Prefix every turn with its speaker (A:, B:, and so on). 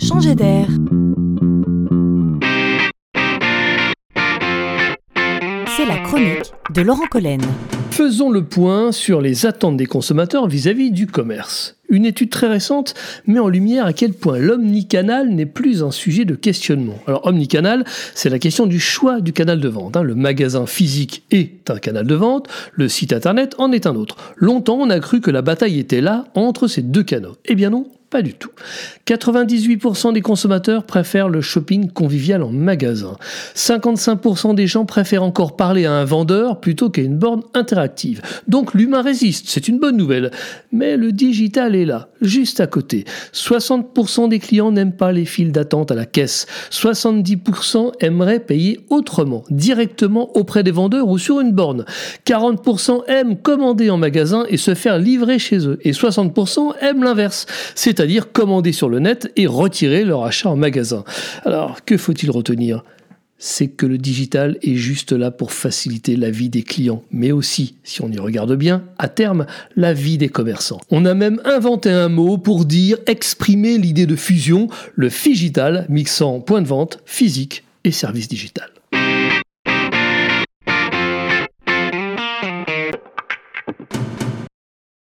A: changer d'air. C'est la chronique de Laurent Collen.
B: Faisons le point sur les attentes des consommateurs vis-à-vis du commerce. Une étude très récente met en lumière à quel point l'omnicanal n'est plus un sujet de questionnement. Alors omnicanal, c'est la question du choix du canal de vente. Hein. Le magasin physique est un canal de vente, le site internet en est un autre. Longtemps, on a cru que la bataille était là entre ces deux canaux. Eh bien non, pas du tout. 98% des consommateurs préfèrent le shopping convivial en magasin. 55% des gens préfèrent encore parler à un vendeur plutôt qu'à une borne interactive. Donc l'humain résiste, c'est une bonne nouvelle. Mais le digital est là, juste à côté. 60% des clients n'aiment pas les files d'attente à la caisse. 70% aimeraient payer autrement, directement auprès des vendeurs ou sur une borne. 40% aiment commander en magasin et se faire livrer chez eux. Et 60% aiment l'inverse. C'est-à-dire commander sur le net et retirer leur achat en magasin. Alors, que faut-il retenir? C'est que le digital est juste là pour faciliter la vie des clients, mais aussi, si on y regarde bien, à terme, la vie des commerçants. On a même inventé un mot pour dire exprimer l'idée de fusion, le figital, mixant point de vente, physique et service digital.